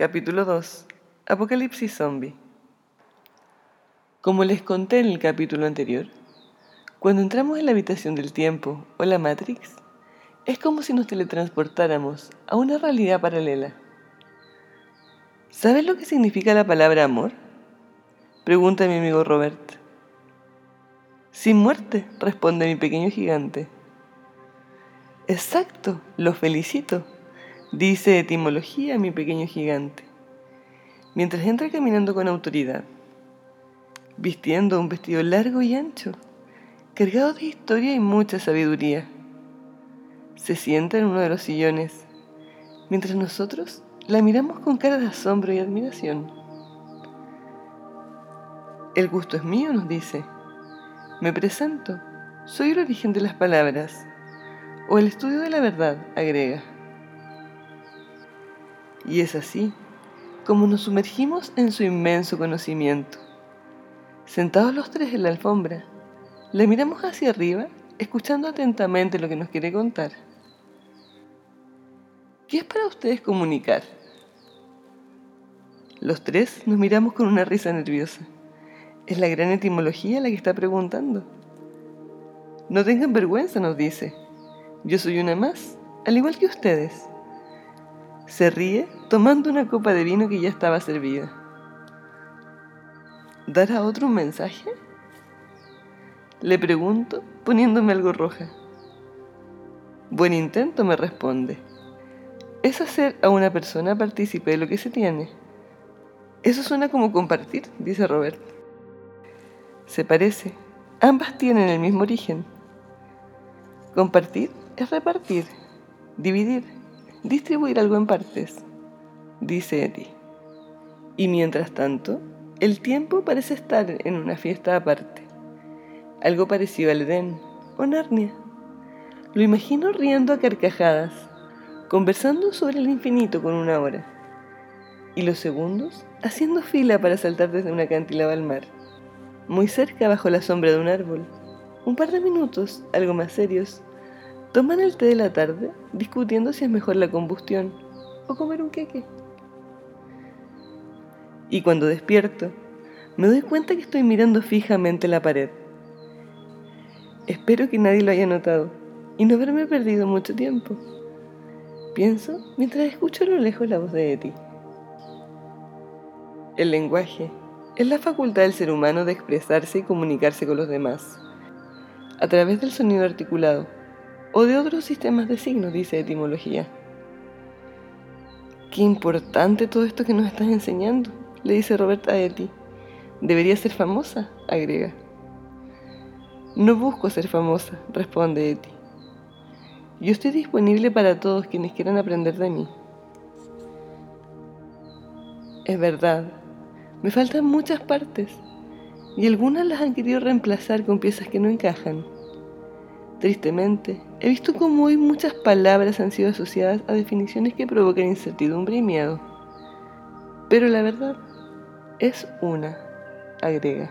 Capítulo 2. Apocalipsis Zombie. Como les conté en el capítulo anterior, cuando entramos en la habitación del tiempo o la Matrix, es como si nos teletransportáramos a una realidad paralela. ¿Sabes lo que significa la palabra amor? Pregunta mi amigo Robert. Sin muerte, responde mi pequeño gigante. Exacto, lo felicito, dice etimología mi pequeño gigante, mientras entra caminando con autoridad, vistiendo un vestido largo y ancho, cargado de historia y mucha sabiduría. Se sienta en uno de los sillones, mientras nosotros la miramos con cara de asombro y admiración. El gusto es mío, nos dice. Me presento. Soy el origen de las palabras o el estudio de la verdad, agrega. Y es así como nos sumergimos en su inmenso conocimiento. Sentados los tres en la alfombra, le miramos hacia arriba, escuchando atentamente lo que nos quiere contar. ¿Qué es para ustedes comunicar? Los tres nos miramos con una risa nerviosa. Es la gran etimología la que está preguntando. No tengan vergüenza, nos dice. Yo soy una más, al igual que ustedes. Se ríe tomando una copa de vino que ya estaba servida. ¿Dará otro un mensaje? Le pregunto, poniéndome algo roja. Buen intento, me responde. Es hacer a una persona partícipe de lo que se tiene. Eso suena como compartir, dice Robert. Se parece. Ambas tienen el mismo origen. Compartir es repartir, dividir, distribuir algo en partes, dice Eti. Y mientras tanto, el tiempo parece estar en una fiesta aparte, algo parecido al Edén o Narnia. Lo imagino riendo a carcajadas, conversando sobre el infinito con una hora, y los segundos haciendo fila para saltar desde una acantilado al mar, muy cerca bajo la sombra de un árbol. Un par de minutos, algo más serios, Toman el té de la tarde discutiendo si es mejor la combustión o comer un queque. Y cuando despierto, me doy cuenta que estoy mirando fijamente la pared. Espero que nadie lo haya notado y no haberme perdido mucho tiempo. Pienso mientras escucho a lo lejos la voz de Eti. El lenguaje es la facultad del ser humano de expresarse y comunicarse con los demás a través del sonido articulado o de otros sistemas de signos, dice etimología. Qué importante todo esto que nos estás enseñando, le dice Robert a Eti. Debería ser famosa, agrega. No busco ser famosa, responde Eti. Yo estoy disponible para todos quienes quieran aprender de mí. Es verdad, me faltan muchas partes y algunas las han querido reemplazar con piezas que no encajan. Tristemente, he visto cómo hoy muchas palabras han sido asociadas a definiciones que provocan incertidumbre y miedo. Pero la verdad es una, agrega.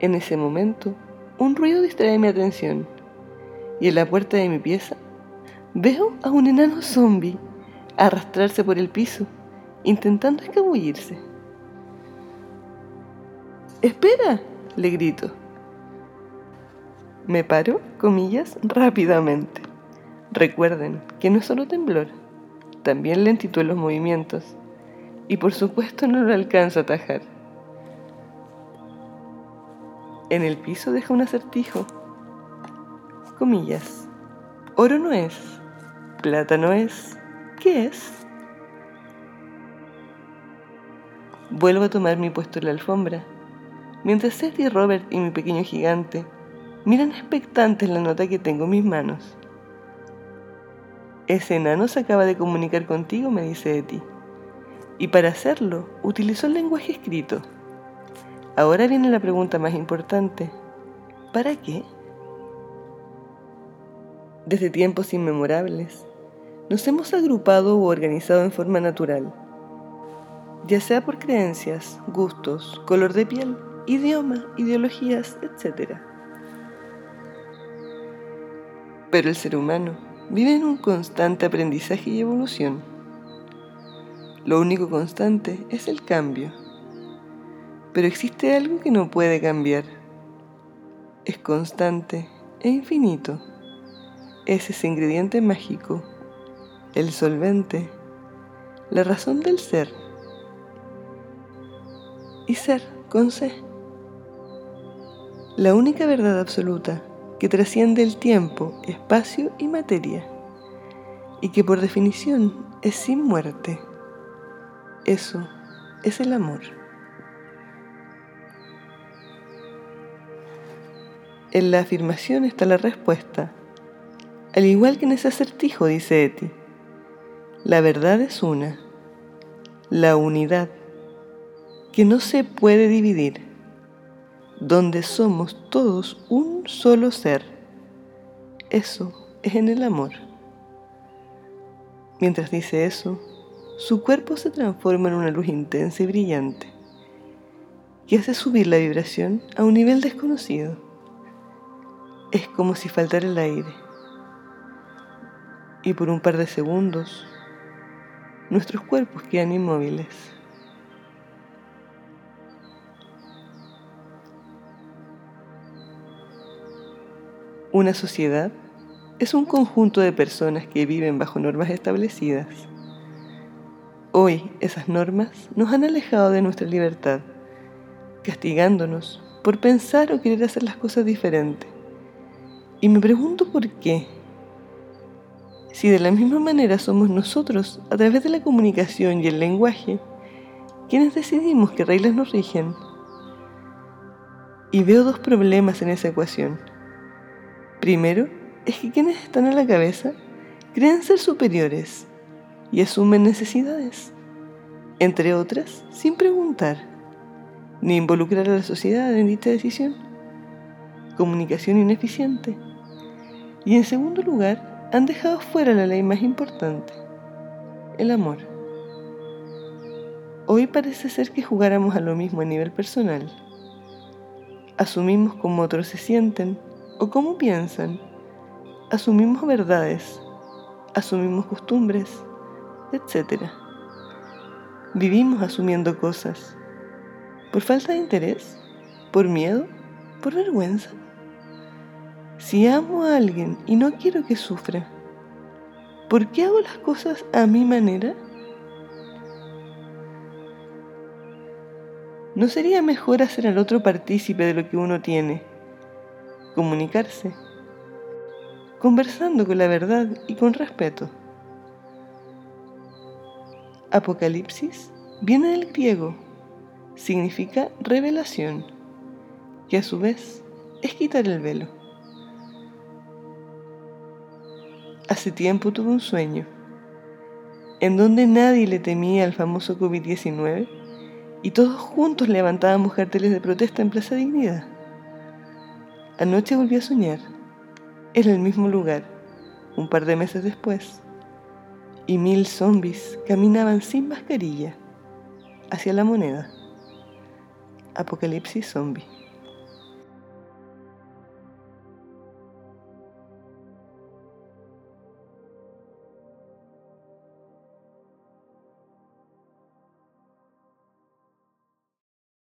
En ese momento, un ruido distrae mi atención y en la puerta de mi pieza veo a un enano zombie arrastrarse por el piso, intentando escabullirse. ¡Espera! le grito. Me paro, comillas, rápidamente. Recuerden que no es solo temblor, también lentitud en los movimientos. Y por supuesto no lo alcanzo a atajar. En el piso deja un acertijo. Comillas. Oro no es. Plata no es. ¿Qué es? Vuelvo a tomar mi puesto en la alfombra, mientras Seth y Robert y mi pequeño gigante Miran expectantes la nota que tengo en mis manos. Ese enano se acaba de comunicar contigo, me dice de ti. Y para hacerlo, utilizó el lenguaje escrito. Ahora viene la pregunta más importante. ¿Para qué? Desde tiempos inmemorables, nos hemos agrupado u organizado en forma natural, ya sea por creencias, gustos, color de piel, idioma, ideologías, etc. Pero el ser humano vive en un constante aprendizaje y evolución. Lo único constante es el cambio. Pero existe algo que no puede cambiar. Es constante e infinito. Es ese ingrediente mágico, el solvente, la razón del ser. Y ser con C. La única verdad absoluta que trasciende el tiempo, espacio y materia, y que por definición es sin muerte. Eso es el amor. En la afirmación está la respuesta, al igual que en ese acertijo, dice Eti. La verdad es una, la unidad, que no se puede dividir, donde somos todos un solo ser. Eso es en el amor. Mientras dice eso, su cuerpo se transforma en una luz intensa y brillante que hace subir la vibración a un nivel desconocido. Es como si faltara el aire. Y por un par de segundos, nuestros cuerpos quedan inmóviles. Una sociedad es un conjunto de personas que viven bajo normas establecidas Hoy esas normas nos han alejado de nuestra libertad, castigándonos por pensar o querer hacer las cosas diferentes. Y me pregunto por qué. Si de la misma manera somos nosotros, a través de la comunicación y el lenguaje, quienes decidimos qué reglas nos rigen. Y veo dos problemas en esa ecuación. Primero, es que quienes están a la cabeza creen ser superiores y asumen necesidades, entre otras, sin preguntar, ni involucrar a la sociedad en dicha decisión. Comunicación ineficiente. Y en segundo lugar, han dejado fuera la ley más importante, el amor. Hoy parece ser que jugáramos a lo mismo a nivel personal. Asumimos cómo otros se sienten o cómo piensan. Asumimos verdades. Asumimos costumbres etc. Vivimos asumiendo cosas. ¿Por falta de interés? ¿Por miedo? ¿Por vergüenza? Si amo a alguien y no quiero que sufra, ¿por qué hago las cosas a mi manera? ¿No sería mejor hacer al otro partícipe de lo que uno tiene? Comunicarse, conversando con la verdad y con respeto. Apocalipsis viene del griego, significa revelación, que a su vez es quitar el velo. Hace tiempo tuve un sueño, en donde nadie le temía al famoso COVID-19 y todos juntos levantábamos carteles de protesta en Plaza Dignidad. Anoche volví a soñar, en el mismo lugar, un par de meses después y mil zombies caminaban sin mascarilla hacia la moneda. Apocalipsis zombie.